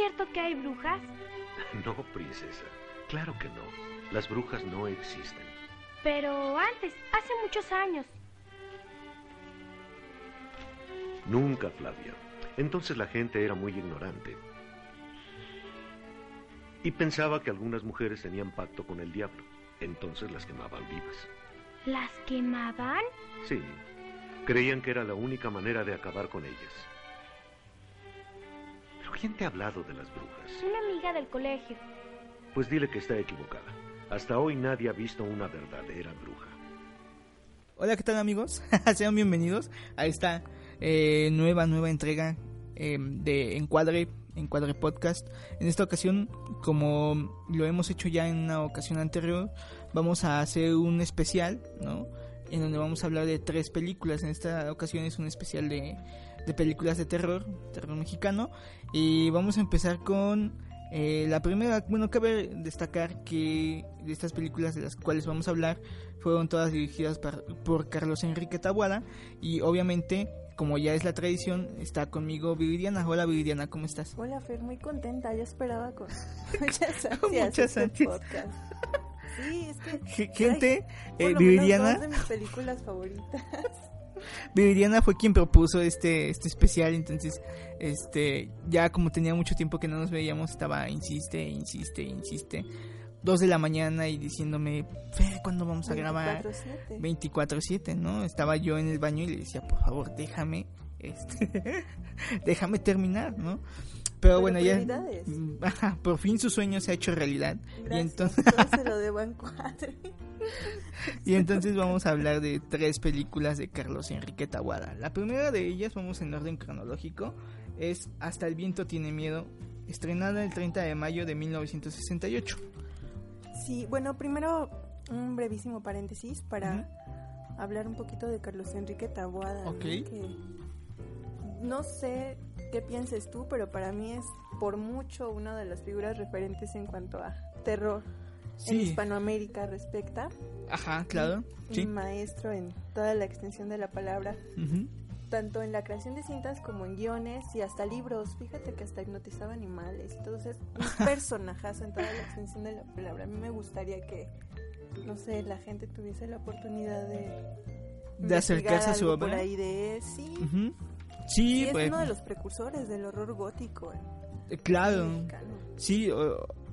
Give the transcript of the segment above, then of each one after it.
cierto que hay brujas? No, princesa. Claro que no. Las brujas no existen. Pero antes, hace muchos años. Nunca, Flavia. Entonces la gente era muy ignorante. Y pensaba que algunas mujeres tenían pacto con el diablo. Entonces las quemaban vivas. ¿Las quemaban? Sí. Creían que era la única manera de acabar con ellas. ¿Pero quién te ha hablado de las brujas? Una amiga del colegio. Pues dile que está equivocada. Hasta hoy nadie ha visto una verdadera bruja. Hola, ¿qué tal amigos? Sean bienvenidos a esta eh, nueva, nueva entrega eh, de Encuadre, Encuadre Podcast. En esta ocasión, como lo hemos hecho ya en una ocasión anterior, vamos a hacer un especial, ¿no? En donde vamos a hablar de tres películas. En esta ocasión es un especial de, de películas de terror, terror mexicano. Y vamos a empezar con eh, la primera, bueno, cabe destacar que de estas películas de las cuales vamos a hablar fueron todas dirigidas por, por Carlos Enrique Tabuada y obviamente, como ya es la tradición, está conmigo Viridiana. Hola Viridiana, ¿cómo estás? Hola Fer, muy contenta, yo esperaba con muchas ansias Muchas este podcast. Sí, es que Gente, eh, Viridiana, de mis películas favoritas. Viridiana fue quien propuso este, este especial, entonces, este, ya como tenía mucho tiempo que no nos veíamos, estaba insiste, insiste, insiste. Dos de la mañana y diciéndome, ¿cuándo vamos a grabar? 24/7. 24/7, ¿no? Estaba yo en el baño y le decía, por favor, déjame, este, déjame terminar, ¿no? Pero, bueno, ya, ajá, por fin su sueño se ha hecho realidad. Y Gracias, entonces, todo se lo debo Encuadre. y entonces vamos a hablar de tres películas de Carlos Enrique Taguada. La primera de ellas, vamos en orden cronológico, es Hasta el viento tiene miedo, estrenada el 30 de mayo de 1968. Sí, bueno, primero un brevísimo paréntesis para hablar un poquito de Carlos Enrique Taboada. ¿no? Ok. Que no sé qué pienses tú, pero para mí es por mucho una de las figuras referentes en cuanto a terror en Hispanoamérica respecta. ajá, claro, sí. Un maestro en toda la extensión de la palabra, ujú. tanto en la creación de cintas como en guiones y hasta libros. Fíjate que hasta hipnotizaba animales. Entonces, un personajazo en toda la extensión de la palabra. A mí me gustaría que, no sé, la gente tuviese la oportunidad de. De acercarse a su obra. Por ahí de sí. Y Sí, es pues, uno de los precursores del horror gótico. eh, claro. mexicano. Sí,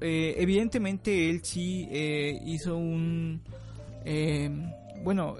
eh, evidentemente él sí eh, hizo un... eh, bueno,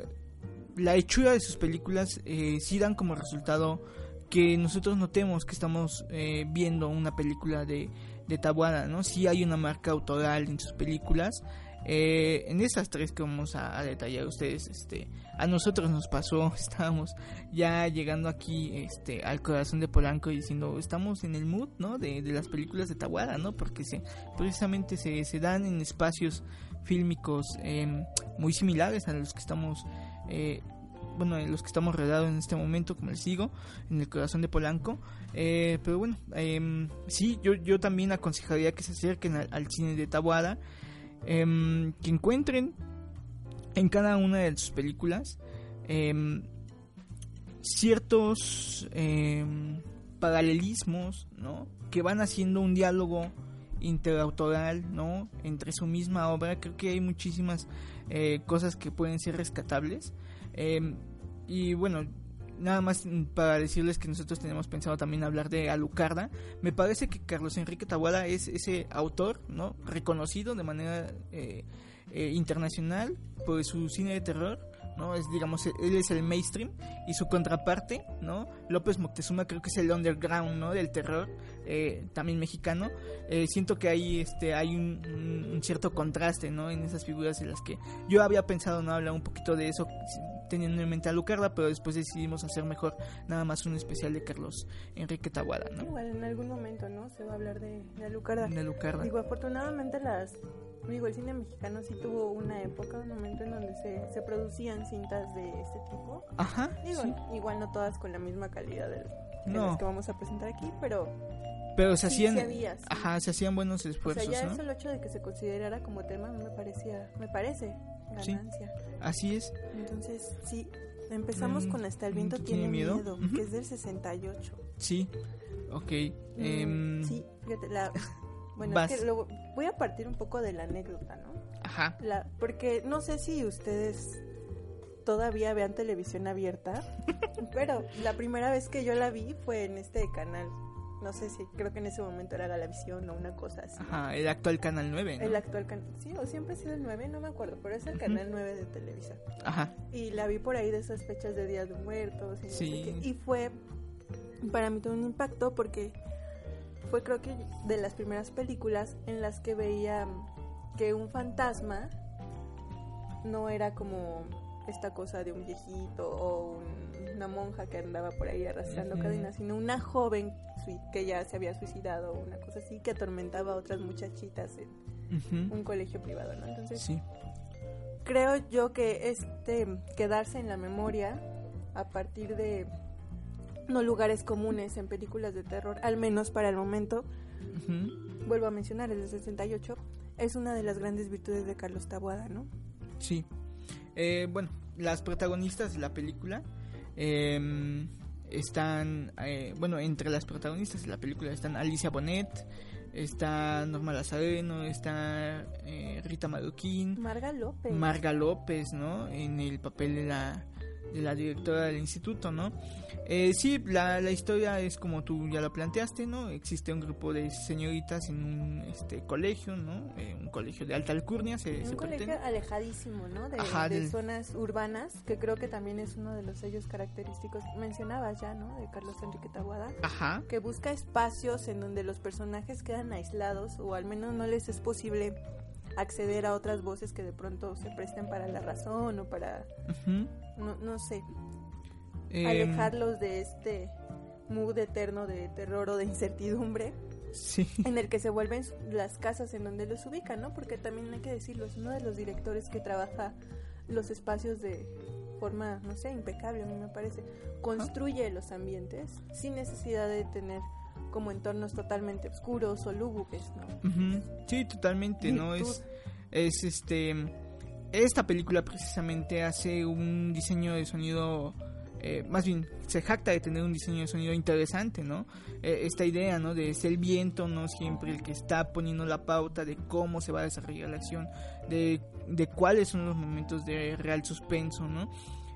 la hechura de sus películas eh, sí dan como resultado que nosotros notemos que estamos eh, viendo una película de, de Tabuada, ¿no? Sí hay una marca autoral en sus películas. Eh, en esas tres que vamos a, a detallar ustedes, este, a nosotros nos pasó, estábamos ya llegando aquí este al corazón de Polanco y diciendo estamos en el mood no de, de las películas de Tahuada no porque se precisamente se, se dan en espacios fílmicos em, muy similares a los que estamos eh, bueno en los que estamos rodeados en este momento como les digo en el corazón de Polanco Eh, pero bueno em, sí yo yo también aconsejaría que se acerquen al, al cine de Tahuada em, que encuentren en cada una de sus películas em, ciertos eh, paralelismos, ¿no? Que van haciendo un diálogo interautoral, ¿no? Entre su misma obra. Creo que hay muchísimas eh, cosas que pueden ser rescatables. Y bueno, nada más mm, para decirles que nosotros tenemos pensado también hablar de Alucarda. Me parece que Carlos Enrique Tabuada es ese autor, ¿no? Reconocido de manera eh, eh, internacional por su cine de terror ¿no? Es, digamos, él es el mainstream y su contraparte, ¿no? López Moctezuma creo que es el underground, ¿no? Del terror, eh, también mexicano. Eh, siento que ahí este, hay un, cierto contraste, ¿no? En esas figuras en las que yo había pensado, ¿no? Hablar un poquito de eso teniendo en mente a Lucarda, pero después decidimos hacer mejor nada más un especial de Carlos Enrique Tabuada, ¿no? Igual en algún momento, ¿no? Se va a hablar de, de Lucarda. De Lucarda. Digo, afortunadamente las digo, el cine mexicano sí tuvo una época, un momento en donde se, se producían cintas de este tipo. Ajá. Digo, sí. igual no todas con la misma calidad de, de No. las que vamos a presentar aquí, pero Pero se sí, hacían, sí sí. ajá, se hacían buenos o esfuerzos, sea, ya ¿no? eso el hecho de que se considerara como tema me parecía, me parece Sí. ganancia. Así es. Entonces, sí, empezamos Mm, con Hasta el ¿tú viento tiene tiene miedo? que es del 68. Sí. Ok. Mm, em, sí, fíjate, la, bueno, Vas. es que lo- voy a partir un poco de la anécdota, ¿no? Ajá. La, porque no sé si ustedes todavía vean televisión abierta, pero la primera vez que yo la vi fue en este canal. No sé si creo que en ese momento era Galavisión o una cosa así. Ajá, el actual Canal 9, ¿no? El actual canal, sí, o siempre ha sido el 9, no me acuerdo, pero es el canal 9 de Televisa. Ajá. Y la vi por ahí de esas fechas de Días de Muertos y, no sé Sí. qué, y fue para mí todo un impacto porque fue creo que de las primeras películas en las que veía que un fantasma no era como esta cosa de un viejito o un- una monja que andaba por ahí arrastrando cadenas, sino una joven que ya se había suicidado o una cosa así que atormentaba a otras muchachitas en Ujú. un colegio privado, ¿no? Entonces Sí. creo yo que este quedarse en la memoria a partir de no lugares comunes en películas de terror, al menos para el momento, Ujú. vuelvo a mencionar, el de 68, es una de las grandes virtudes de Carlos Taboada, ¿no? Sí. Eh, bueno, las protagonistas de la película em, están, eh, bueno, entre las protagonistas de la película están Alicia Bonet, está Norma Lazareno, está eh, Rita Maduquín, Marga López. Marga López, ¿no? En el papel de la, de la directora del instituto, ¿no? Eh, sí, la, la historia es como tú ya lo planteaste, ¿no? Existe un grupo de señoritas en un este, colegio, ¿no? Eh, un colegio de alta alcurnia, se, un se colegio pretende. alejadísimo, ¿no? De, Ajá, de del- zonas urbanas, que creo que también es uno de los sellos característicos, mencionabas ya, ¿no? De Carlos Enrique Taboada. Ajá, que busca espacios en donde los personajes quedan aislados o al menos no les es posible acceder a otras voces que de pronto se presten para la razón o para, no, no sé, Em, alejarlos de este mood eterno de terror o de incertidumbre Sí, en el que se vuelven las casas en donde los ubican, ¿no? Porque también hay que decirlo, es uno de los directores que trabaja los espacios de forma, no sé, impecable, a mí me parece. Construye los ambientes sin necesidad de tener como entornos totalmente oscuros o lúgubres, ¿no? sí, totalmente, ¿no? Es, es este. Esta película precisamente hace un diseño de sonido. eh, más bien, se jacta de tener un diseño de sonido interesante, ¿no? Eh, esta idea, ¿no? De ser el viento, ¿no? Siempre el que está poniendo la pauta de cómo se va a desarrollar la acción, de, de cuáles son los momentos de real suspenso, ¿no?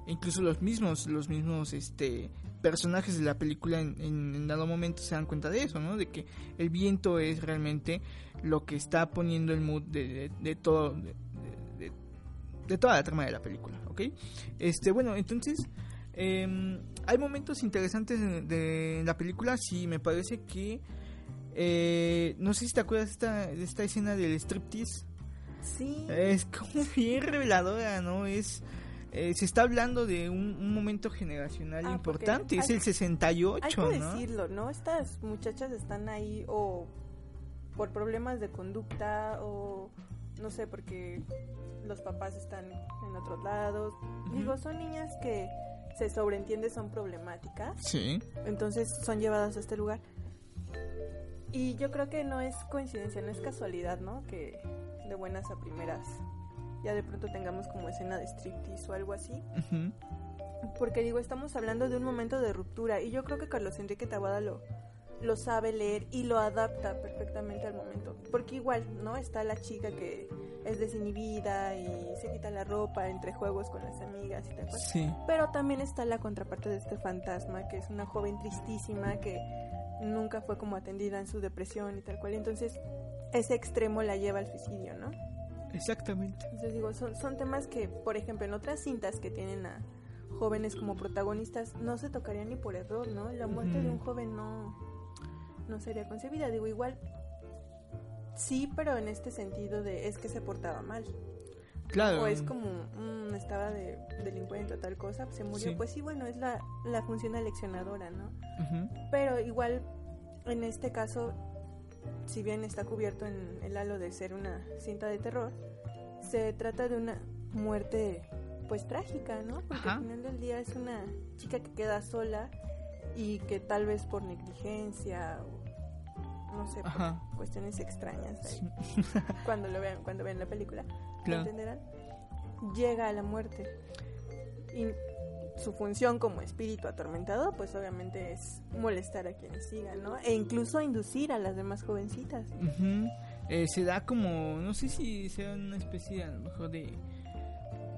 E incluso los mismos, los mismos, este personajes de la película en, en- en dado momento se dan cuenta de eso, ¿no? De que el viento es realmente lo que está poniendo el mood de, de- de todo, de, toda la trama de la película, ¿ok? Este, bueno, entonces em, hay momentos interesantes de, la película, sí, me parece que eh, no sé si te acuerdas de esta, de esta escena del striptease. Sí, Es como bien reveladora, ¿no? Es eh, se está hablando de un, un momento generacional Ah, importante, es hay- el 68, hay que ¿no? decirlo, ¿no? Estas muchachas están ahí o por problemas de conducta o no sé, porque los papás están en otros lados. Digo, son niñas que se sobreentiende son problemáticas, Sí, entonces son llevadas a este lugar. Y yo creo que no es coincidencia, no es casualidad, ¿no? Que de buenas a primeras ya de pronto tengamos como escena de striptease o algo así. Porque digo, estamos hablando de un momento de ruptura y yo creo que Carlos Enrique Taboada lo, lo sabe leer y lo adapta perfectamente al momento. Porque igual, ¿no? Está la chica que es desinhibida y se quita la ropa entre juegos con las amigas y tal cual. sí, Pero también está la contraparte de este fantasma, que es una joven tristísima que nunca fue como atendida en su depresión y tal cual. Entonces, ese extremo la lleva al suicidio, ¿no? Exactamente. Entonces digo, son, son temas que, por ejemplo, en otras cintas que tienen a jóvenes como protagonistas, no se tocarían ni por error, ¿no? La muerte de un joven no, no sería concebida. Digo, igual, sí, pero en este sentido de es que se portaba mal. Claro. O es como, mm, estaba de delincuente o tal cosa, se murió. Sí. Pues sí, bueno, es la, la función aleccionadora, ¿no? Ujú. Pero igual, en este caso, si bien está cubierto en el halo de ser una cinta de terror, se trata de una muerte, pues trágica, ¿no? Porque Ajá. al final del día es una chica que queda sola y que tal vez por negligencia o no sé, por cuestiones extrañas ahí, cuando lo vean, cuando vean la película, Claro. entenderán, llega a la muerte. Y su función como espíritu atormentado, pues obviamente es molestar a quienes sigan, ¿no? E incluso inducir a las demás jovencitas. Eh, se da como, no sé si sea una especie a lo mejor de,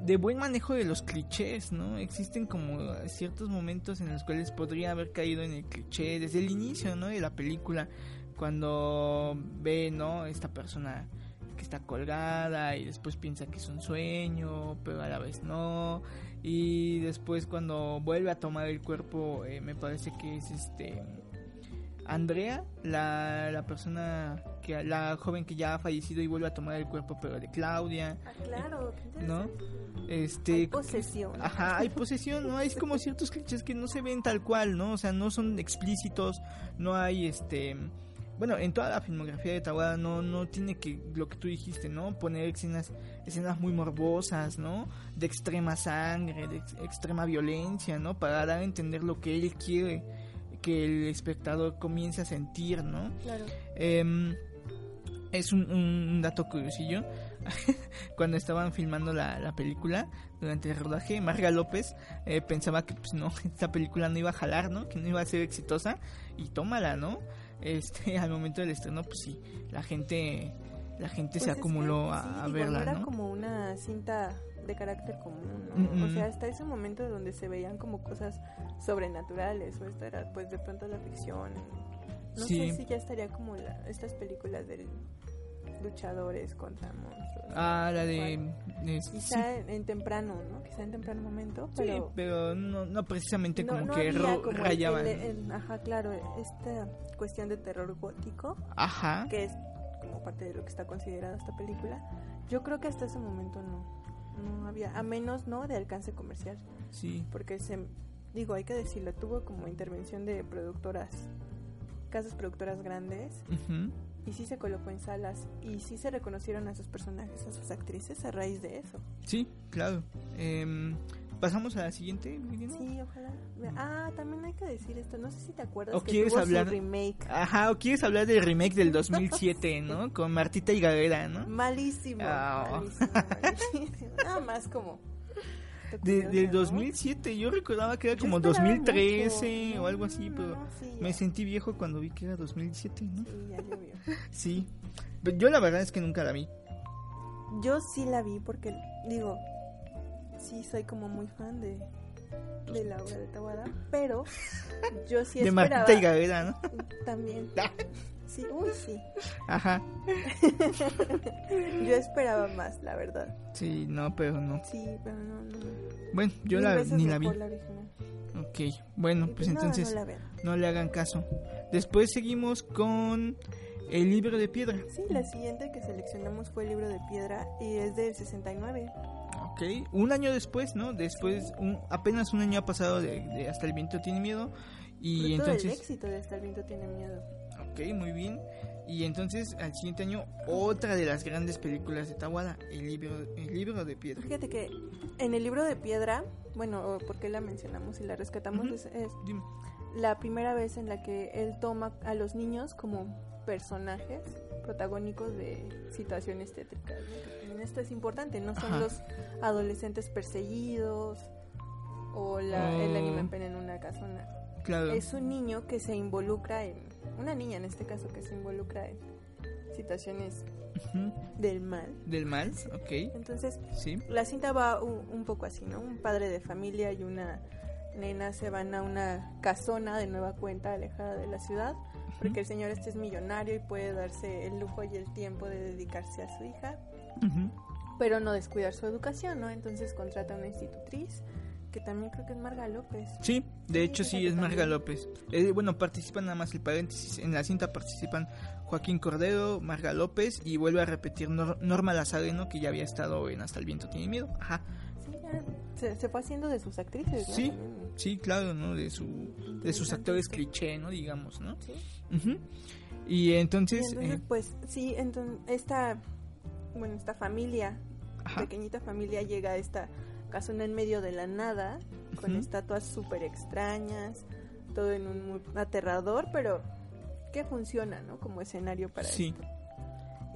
de buen manejo de los clichés, ¿no? Existen como ciertos momentos en los cuales podría haber caído en el cliché desde el inicio, ¿no? De la película, cuando ve, ¿no? Esta persona que está colgada y después piensa que es un sueño, pero a la vez no. Y después cuando vuelve a tomar el cuerpo, eh, me parece que es este... Andrea, la, la persona que la joven que ya ha fallecido y vuelve a tomar el cuerpo pero de Claudia, Ah, claro, ¿no? Este Hay posesión. Ajá, hay posesión, ¿no? Hay como ciertos clichés que no se ven tal cual, ¿no? O sea, no son explícitos, no hay este bueno, en toda la filmografía de Tawada no no tiene que lo que tú dijiste, ¿no? Poner escenas escenas muy morbosas, ¿no? De extrema sangre, de ex- extrema violencia, ¿no? Para dar a entender lo que él quiere que el espectador comience a sentir, ¿no? Claro. Em, es un, un dato curiosillo. Cuando estaban filmando la, la película, durante el rodaje, Marga López eh, pensaba que pues no, esta película no iba a jalar, ¿no? Que no iba a ser exitosa. Y tómala, ¿no? Este, al momento del estreno, pues sí, la gente, la gente Pues se es que, acumuló a, sí, a digo, verla, no era ¿no? como una cinta de carácter común, ¿no? Mm, O sea, hasta ese momento donde se veían como cosas sobrenaturales, o esta era pues de pronto la ficción. No Sí. sé si ya estaría como la- estas películas de luchadores contra monstruos. Ah, la de... Quizá en, en temprano, ¿no? Quizá en temprano momento, sí, pero... pero no, no precisamente no- como no que como rayaban. el- el- ajá, claro, esta cuestión de terror gótico, Ajá. que es como parte de lo que está considerada esta película. Yo creo que hasta ese momento no, no había, a menos no de alcance comercial, Sí. porque se, digo, hay que decirlo, tuvo como intervención de productoras, casas productoras grandes, Ujú. Y sí se colocó en salas, y sí se reconocieron a sus personajes, a sus actrices a raíz de eso. Sí, claro. Em, Pasamos a la siguiente? Sí, ojalá. Ah, también hay que decir esto, no sé si te acuerdas ¿O que quieres tuvo su hablar? remake. Ajá, o quieres hablar del remake del 2007, ¿no? Con Martita y Gaguera, ¿no? Malísimo, Ah. malísimo, malísimo. Nada más como... De, del ¿no? 2007, yo recordaba que era como esperaba 2013 mucho. o algo así, No, pero sí, me sentí viejo cuando vi que era 2007, ¿no? Sí, ya llovió. Sí. Pero yo la verdad es que nunca la vi. Yo sí la vi porque, digo, sí soy como muy fan de, de la obra de Tawada, pero yo sí de esperaba... Martita y Gaguera, ¿no? También. Sí, uy, sí. Ajá. Yo esperaba más, la verdad. Sí, no, pero no. Sí, pero no, no. Bueno, yo Mil la, veces ni la vi. la original. Ok, bueno, pues nada, entonces no no le hagan caso. Después seguimos con el libro de piedra. Sí, la siguiente que seleccionamos fue el libro de piedra y es del 69. Ok, un año después, ¿no? Después, un, apenas un año ha pasado de, de Hasta el viento tiene miedo. Y Fruto del entonces, éxito de Hasta el viento tiene miedo. ok, muy bien. Y entonces, al siguiente año, otra de las grandes películas de Tawada, el libro, el libro de piedra. Fíjate que en el libro de piedra, bueno, ¿por qué la mencionamos y la rescatamos? Es, es la primera vez en la que él toma a los niños como personajes protagónicos de situaciones tétricas. ¿no? Esto es importante, no son Ajá. los adolescentes perseguidos o la, el Oh. anime en pena en una casona. Claro. Es un niño que se involucra en, una niña en este caso, que se involucra en situaciones del mal. Del mal, ok. Entonces, Sí. la cinta va u- un poco así, ¿no? Un padre de familia y una nena se van a una casona de nueva cuenta alejada de la ciudad, porque el señor este es millonario y puede darse el lujo y el tiempo de dedicarse a su hija. Pero no descuidar su educación, ¿no? Entonces contrata a una institutriz, que también creo que es Marga López. Sí, de Sí, hecho sí, es Marga también. López. Eh, bueno, participan nada más el paréntesis. En la cinta participan Joaquín Cordero, Marga López y vuelve a repetir Nor- Norma Lazareno, que ya había estado en Hasta el viento tiene miedo. Ajá. Sí, ya se, se fue haciendo de sus actrices, ¿no? Sí. Sí, claro, ¿no? De, su, de sus actores cliché, ¿no? Digamos, ¿no? Sí. Y Y entonces... entonces, eh, pues, sí, entonces, esta, bueno, esta familia, ajá. pequeñita familia, llega a esta casona en medio de la nada, con estatuas súper extrañas, todo en un muy aterrador, pero que funciona, ¿no? Como escenario para Sí. esto.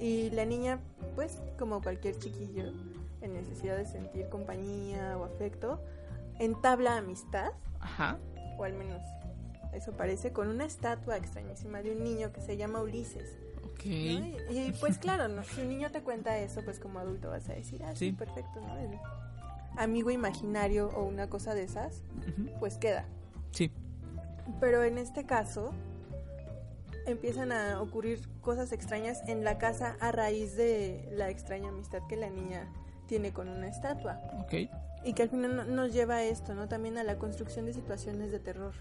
Y la niña, pues, como cualquier chiquillo, en necesidad de sentir compañía o afecto, entabla amistad, Ajá. o al menos eso parece, con una estatua extrañísima de un niño que se llama Ulises. Y, y, pues claro, ¿no? si un niño te cuenta eso, pues como adulto vas a decir, ah, sí, Sí. perfecto, ¿no? El amigo imaginario o una cosa de esas, pues queda. Sí. Pero en este caso empiezan a ocurrir cosas extrañas en la casa a raíz de la extraña amistad que la niña tiene con una estatua Ok. y que al final no- nos lleva a esto, ¿no? También a la construcción de situaciones de terror.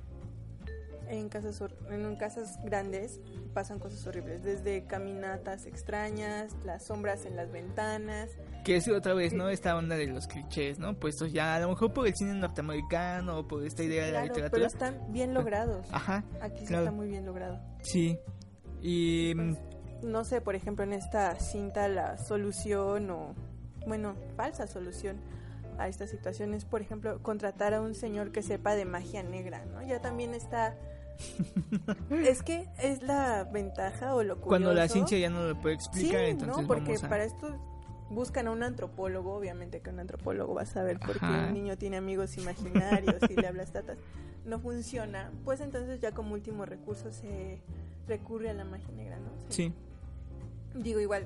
En casas, en casas grandes pasan cosas horribles, desde caminatas extrañas, las sombras en las ventanas. Que es otra vez, ¿no? Esta onda de los clichés, ¿no? Puestos ya a lo mejor por el cine norteamericano o por esta idea de la Claro, literatura. pero están bien logrados. Ajá, Aquí sí claro. está muy bien logrado. sí. Y... mm, No sé, por ejemplo, en esta cinta la solución o, bueno, falsa solución a esta situación es, por ejemplo, contratar a un señor que sepa de magia negra, ¿no? Ya también está... es que es la ventaja o lo curioso. cuando la ciencia ya no lo puede explicar, Sí, entonces ¿no? Porque vamos a... para esto buscan a un antropólogo, obviamente que un antropólogo va a saber por qué un niño tiene amigos imaginarios y le habla tatas. No funciona, pues entonces ya como último recurso se recurre a la magia negra, ¿no? Se- Sí, Digo, igual,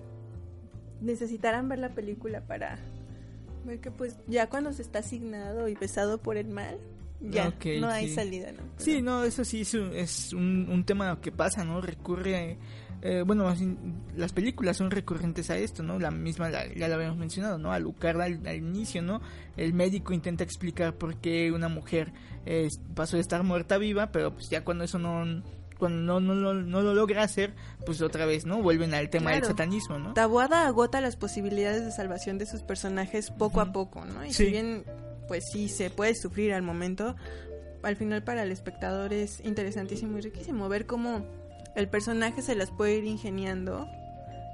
necesitarán ver la película para ver que pues ya cuando se está asignado y pesado por el mal, ya no hay sí. salida, ¿no? sí, no, eso sí es, un- es un, un tema que pasa, ¿no? Recurre... eh, bueno, las películas son recurrentes a esto, ¿no? La misma, la- ya la habíamos mencionado, ¿no? A Lucarda al, al inicio, ¿no? El médico intenta explicar por qué una mujer eh, pasó de estar muerta a viva, pero pues ya cuando eso no... Cuando no, no, lo- no lo logra hacer, pues otra vez, ¿no? Vuelven al tema del satanismo, ¿no? Tabuada agota las posibilidades de salvación de sus personajes poco a poco, ¿no? Y Sí. si bien, pues sí, se puede sufrir al momento, al final para el espectador es interesantísimo y riquísimo ver cómo el personaje se las puede ir ingeniando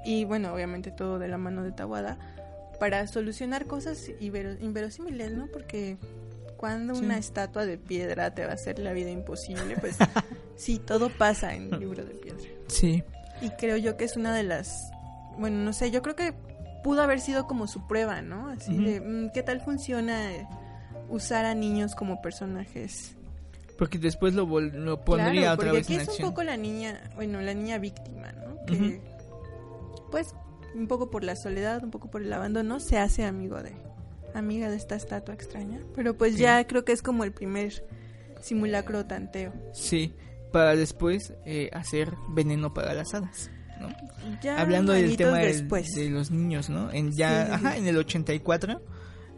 y, bueno, obviamente todo de la mano de Tabuada para solucionar cosas invero- inverosímiles, ¿no? Porque cuando Sí. una estatua de piedra te va a hacer la vida imposible, pues sí, todo pasa en el libro de piedra. Sí. Y creo yo que es una de las. Bueno, no sé, yo creo que pudo haber sido como su prueba, ¿no? Así Ujú. de, mm, ¿qué tal funciona usar a niños como personajes? Porque después lo, vol- lo pondría claro, otra vez aquí en es acción. un poco la niña, bueno, la niña víctima, ¿no? Que, pues, un poco por la soledad, un poco por el abandono, se hace amigo de, amiga de esta estatua extraña. Pero pues Sí. ya creo que es como el primer simulacro tanteo. Sí, para después eh, hacer veneno para las hadas, ¿no? Ya Hablando del tema del- después. de los niños, ¿no? En ya, Sí, sí, ajá, sí. en el 84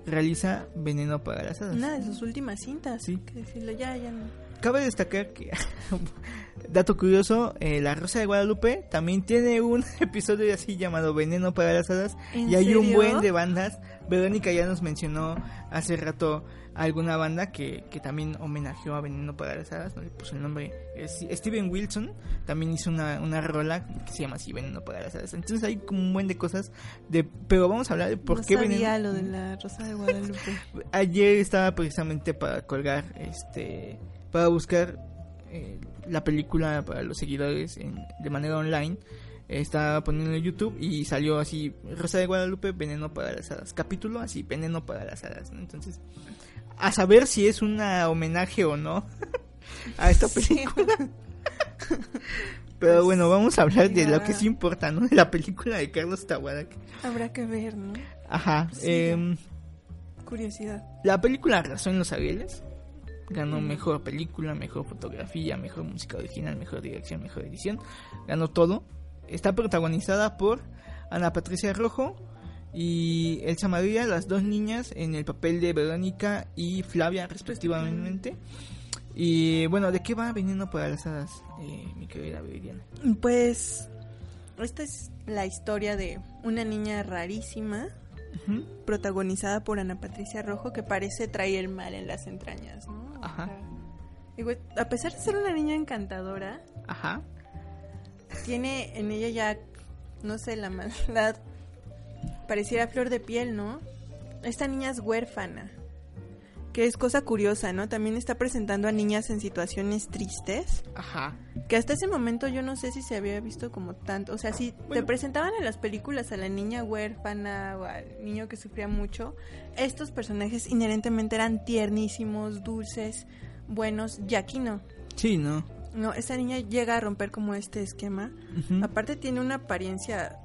realiza veneno para las hadas. Una de sus últimas cintas. Sí. Que decirlo, ya, ya no. Cabe destacar que, dato curioso, eh, La Rosa de Guadalupe también tiene un episodio así llamado Veneno para las Hadas ¿En y hay un buen de bandas. Verónica ya nos mencionó hace rato alguna banda que, que también homenajeó a Veneno para las Hadas, no le puso el nombre. Es- Steven Wilson también hizo una, una rola que se llama así Veneno para las Hadas. Entonces hay como un buen de cosas de... Pero vamos a hablar de por no qué sabía Veneno... lo de la Rosa de Guadalupe. Ayer estaba precisamente para colgar, este, para buscar eh, la película para los seguidores en- de manera online. Estaba poniendo en YouTube y salió así Rosa de Guadalupe, Veneno para las Hadas. Capítulo así, Veneno para las Hadas. ¿no? Entonces, a saber si es un homenaje o no a esta película. Pero Pues, bueno, vamos a hablar de lo que sí importa, ¿no? De la película de Carlos Tawada. Habrá que ver, ¿no? Ajá. Sí. em, Curiosidad. La película Arrasó en los Arieles. Ganó mejor película, mejor fotografía, mejor música original, mejor dirección, mejor edición. Ganó todo. Está protagonizada por Ana Patricia Rojo, y Elsa María, las dos niñas en el papel de Verónica y Flavia respectivamente. Y bueno, ¿de qué va viniendo para las hadas, eh, mi querida Viridiana? Pues esta es la historia de una niña rarísima protagonizada por Ana Patricia Rojo que parece traer el mal en las entrañas, ¿no? O Ajá. sea, digo, a pesar de ser una niña encantadora, Ajá. Tiene en ella ya, no sé, la maldad, pareciera flor de piel, ¿no? Esta niña es huérfana, que es cosa curiosa, ¿no? También está presentando a niñas en situaciones tristes, Ajá. que hasta ese momento yo no sé si se había visto como tanto, o sea, si te presentaban en las películas a la niña huérfana o al niño que sufría mucho, estos personajes inherentemente eran tiernísimos, dulces, buenos, y aquí no. Sí, ¿no? No, esa niña llega a romper como este esquema. Aparte tiene una apariencia,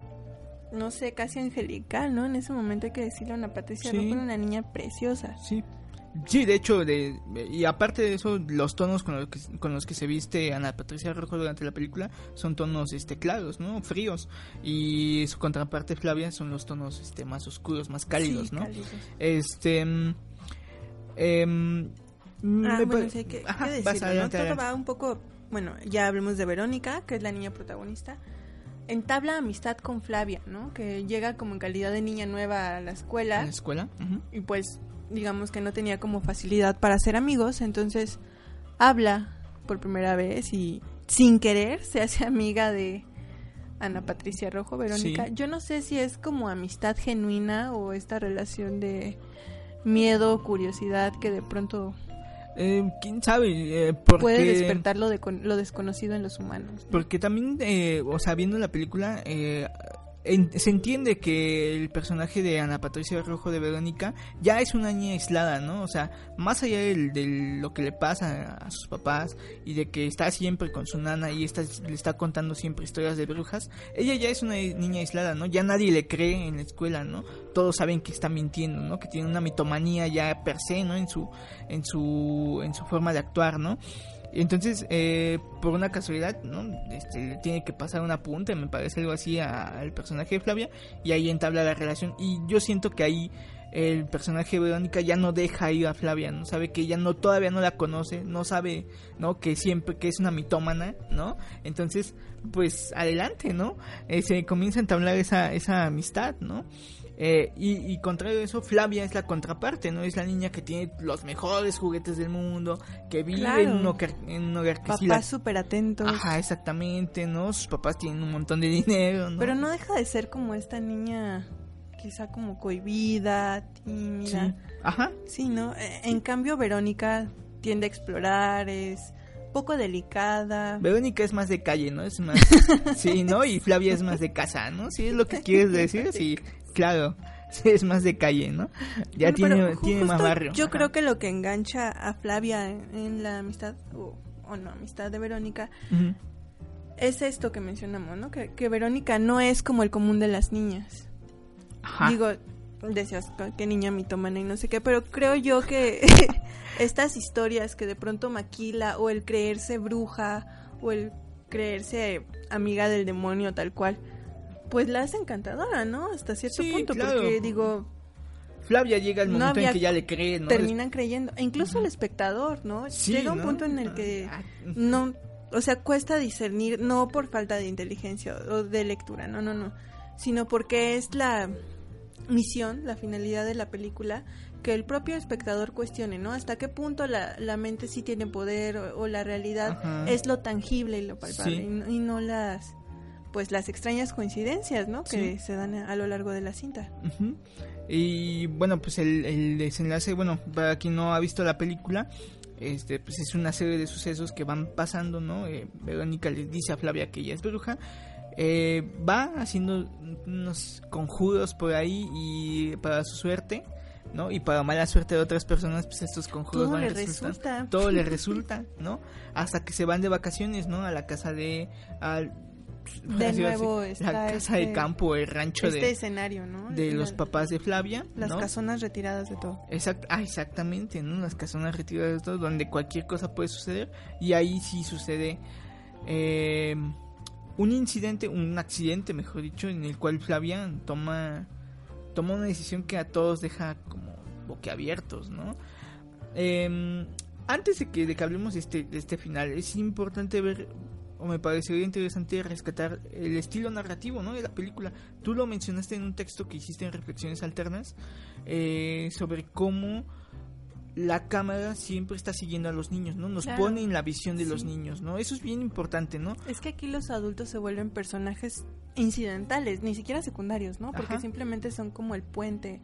no sé, casi angelical, ¿no? En ese momento hay que decirlo, Ana Patricia Sí. Rojo una niña preciosa. Sí. Sí, de hecho, de, y aparte de eso, los tonos con los, que, con los que se viste Ana Patricia Rojo durante la película son tonos este claros, ¿no? Fríos. Y su contraparte Flavia son los tonos este más oscuros, más cálidos, Sí, ¿no? cálidos. Este... mm, em, Ah, bueno, sí, que, decirlo, ¿no? Todo va un poco, bueno, ya hablemos de Verónica, que es la niña protagonista. Entabla amistad con Flavia, ¿no? Que llega como en calidad de niña nueva a la ¿En escuela la escuela? Y pues digamos que no tenía como facilidad para ser amigos, entonces habla por primera vez y sin querer se hace amiga de Ana Patricia Rojo, Verónica. Sí. Yo no sé si es como amistad genuina o esta relación de miedo, curiosidad que de pronto Eh, ¿Quién sabe? Eh, porque... puede despertar lo, de lo desconocido en los humanos. ¿no? Porque también, eh, o sea, viendo la película, eh, en- se entiende que el personaje de Ana Patricia Rojo de Verónica ya es una niña aislada, ¿no? O sea, más allá de lo que le pasa a sus papás y de que está siempre con su nana y está, le está contando siempre historias de brujas, ella ya es una niña aislada, ¿no? Ya nadie le cree en la escuela, ¿no? Todos saben que está mintiendo, ¿no? Que tiene una mitomanía ya per se, ¿no? En su, en su, en su forma de actuar, ¿no? Entonces, eh, por una casualidad, ¿no? Este, tiene que pasar un apunte, me parece algo así, al personaje de Flavia, y ahí entabla la relación. Y yo siento que ahí el personaje de Verónica ya no deja ir a Flavia, ¿no? Sabe que ella no, todavía no la conoce, no sabe, ¿no? Que siempre, que es una mitómana, ¿no? Entonces, pues, adelante, ¿no? Eh, se comienza a entablar esa, esa amistad, ¿no? Eh, y, y contrario a eso, Flavia es la contraparte, ¿no? Es la niña que tiene los mejores juguetes del mundo, que vive Claro. en, un hogar, en un hogar que sí la- Papás súper atentos. Ajá, exactamente, ¿no? Sus papás tienen un montón de dinero, ¿no? Pero no deja de ser como esta niña quizá como cohibida, Sí. tímida. Ajá, Sí, ¿no? Eh, En cambio, Verónica tiende a explorar, es poco delicada. Verónica es más de calle, ¿no? Es más... sí, ¿no? Y Flavia es más de casa, ¿no? Sí, es lo que quieres decir, sí, claro. Es más de calle, ¿no? Ya Bueno, tiene, tiene más barrio. Yo Ajá. creo que lo que engancha a Flavia en, en la amistad, o, o no, amistad de Verónica, es esto que mencionamos, ¿no? Que, que Verónica no es como el común de las niñas. Ajá. Digo, decías que niña mitomana y no sé qué, pero creo yo que estas historias que de pronto maquila o el creerse bruja o el creerse amiga del demonio tal cual, pues la hace encantadora, ¿no? Hasta cierto Sí, punto, claro. porque digo, Flavia llega no momento en que ya le cree, ¿no? terminan creyendo, e incluso el espectador, ¿no? Sí, Llega un ¿no? punto en el que Ah, no, o sea, cuesta discernir, no por falta de inteligencia o de lectura, no, no, no, sino porque es la misión, la finalidad de la película, que el propio espectador cuestione, ¿no? Hasta qué punto la, la mente sí tiene poder o, o la realidad Ajá. es lo tangible y lo palpable Sí. y, y no las pues las extrañas coincidencias, ¿no? Que Sí. se dan a, lo largo de la cinta. Y bueno, pues el, el desenlace, bueno, para quien no ha visto la película, este, pues es una serie de sucesos que van pasando, ¿no? Eh, Verónica les dice a Flavia que ella es bruja, eh, va haciendo unos conjuros por ahí y para su suerte, ¿no? Y para mala suerte de otras personas, pues estos conjuros Todo van le resulta. todo le resulta, ¿no? Hasta que se van de vacaciones, ¿no? A la casa de... al- De decirlo nuevo la está casa de este- campo, el rancho Este de, escenario, ¿no? de La- los papás de Flavia, Las ¿no? casonas retiradas de todo. Exact- ah, exactamente, ¿no? Las casonas retiradas, todo, donde cualquier cosa puede suceder. Y ahí sí sucede eh, un incidente, un accidente, mejor dicho, en el cual Flavia toma toma una decisión que a todos deja como boquiabiertos, ¿no? Em, antes de que, de que hablemos de este, de este final, es importante ver, o me parecería interesante rescatar el estilo narrativo, ¿no? De la película. Tú lo mencionaste en un texto que hiciste en Reflexiones Alternas, eh, sobre cómo la cámara siempre está siguiendo a los niños, ¿no? Nos Claro. pone en la visión de los niños, ¿no? Eso es bien importante, ¿no? Es que aquí los adultos se vuelven personajes incidentales, ni siquiera secundarios, ¿no? Porque Ajá. simplemente son como el puente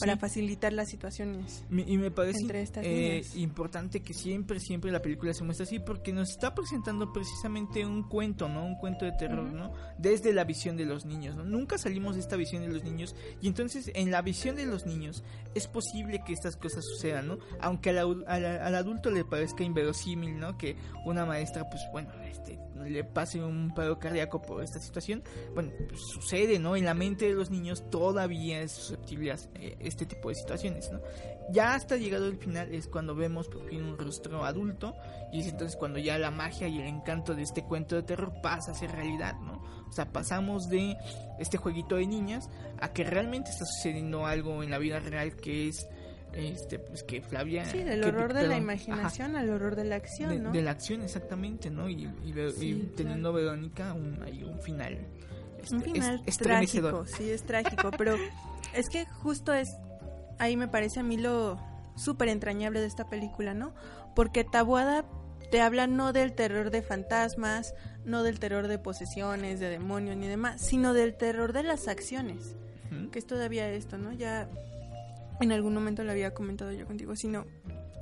para Sí. facilitar las situaciones. Me- Y me parece Entre estas eh, importante que siempre, siempre la película se muestra así porque nos está presentando precisamente un cuento, ¿no? Un cuento de terror, Ujú. ¿no? Desde la visión de los niños, ¿no? Nunca salimos de esta visión de los niños y entonces en la visión de los niños es posible que estas cosas sucedan, ¿no? Aunque al, al- al adulto le parezca inverosímil, ¿no? Que una maestra, pues bueno, este, le pase un paro cardíaco por esta situación, bueno, pues sucede, ¿no? En la mente de los niños todavía es susceptible a eh, este tipo de situaciones, ¿no? Ya hasta llegado el final es cuando vemos por fin un rostro adulto y es entonces cuando ya la magia y el encanto de este cuento de terror pasa a ser realidad, ¿no? O sea, pasamos de este jueguito de niñas a que realmente está sucediendo algo en la vida real que es este pues que Flavia Sí, del que- horror de la perdón, ajá, imaginación al horror de la acción, de, ¿no? de la acción exactamente, ¿no? Y, y Sí, y claro. teniendo Verónica un, ahí un final este, Un final es- trágico, sí, es trágico, pero es que justo es, ahí me parece a mí lo súper entrañable de esta película, ¿no? Porque Tabuada te habla no del terror de fantasmas, no del terror de posesiones, de demonios ni demás, sino del terror de las acciones, que es todavía esto, ¿no? Ya en algún momento lo había comentado yo contigo, sino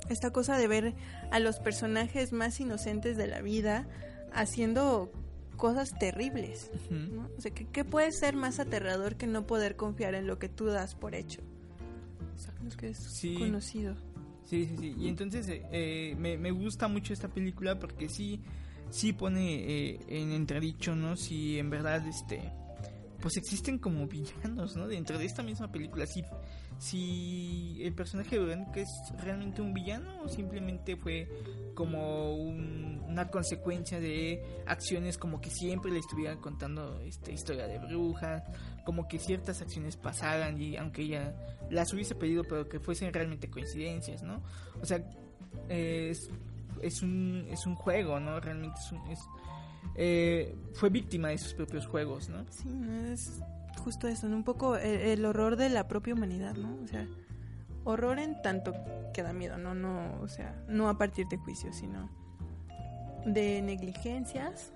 esta cosa de ver a los personajes más inocentes de la vida haciendo cosas terribles. ¿no? O sea, ¿qué, qué puede ser más aterrador que no poder confiar en lo que tú das por hecho? Es que es Sí. conocido. Sí, sí, sí. Y entonces eh, eh, me, me gusta mucho esta película porque sí, sí pone eh, en entredicho, ¿no? Si en verdad, este, pues existen como villanos, ¿no? Dentro de esta misma película, si, si el personaje de Verónica es realmente un villano o simplemente fue como un- una consecuencia de acciones como que siempre le estuvieran contando esta historia de brujas, como que ciertas acciones pasaran y aunque ella las hubiese pedido pero que fuesen realmente coincidencias, ¿no? O sea, es, es un es un juego, ¿no? Realmente es un es, eh, fue víctima de sus propios juegos, ¿no? Sí, es justo eso, ¿no? un poco el, el horror de la propia humanidad, ¿no? O sea, horror en tanto que da miedo, no, no, o sea, no a partir de juicios, sino de negligencias,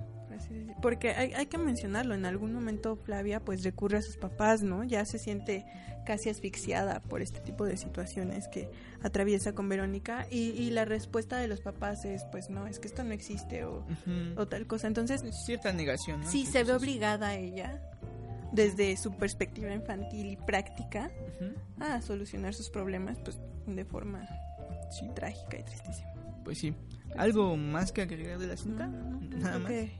porque hay, hay que mencionarlo, en algún momento Flavia pues recurre a sus papás, ¿no? Ya se siente casi asfixiada por este tipo de situaciones que atraviesa con Verónica y, y la respuesta de los papás es pues no, es que esto no existe o, tal cosa, entonces Es cierta negación, ¿no? Sí, se ve obligada ella, desde su perspectiva infantil y práctica, a solucionar sus problemas pues de forma Sí, trágica y tristísima. pues sí. ¿Algo más que agregar de la cinta? No, no, no, Nada más. que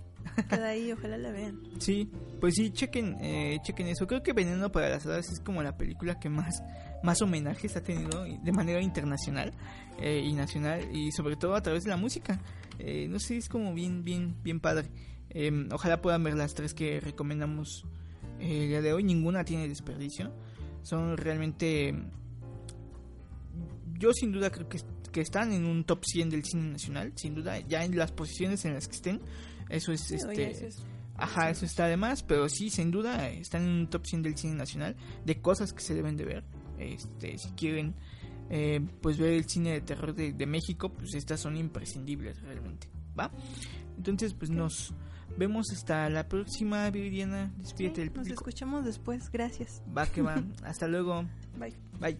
queda ahí, ojalá la vean. Sí, pues sí, chequen, eh, chequen eso. Creo que Veneno para las Hadas es como la película que más, más homenajes ha tenido de manera internacional eh, y nacional y sobre todo a través de la música. Eh, no sé, es como bien, bien, bien padre. Eh, ojalá puedan ver las tres que recomendamos el día de hoy. Ninguna tiene desperdicio. Son realmente... Yo sin duda creo que, que están en un top 100 del cine nacional. Sin duda, ya en las posiciones en las que estén. Eso es... Sí, este, oye, eso es- Ajá, eso está de más, pero sí, sin duda, están en un top 100 del cine nacional de cosas que se deben de ver. Este, si quieren, eh, pues ver el cine de terror de, de México, pues estas son imprescindibles realmente, ¿va? Entonces, pues nos vemos hasta la próxima, Viridiana. Sí, Despídete del nos público. escuchamos después, gracias. Va que va. hasta luego. Bye. Bye.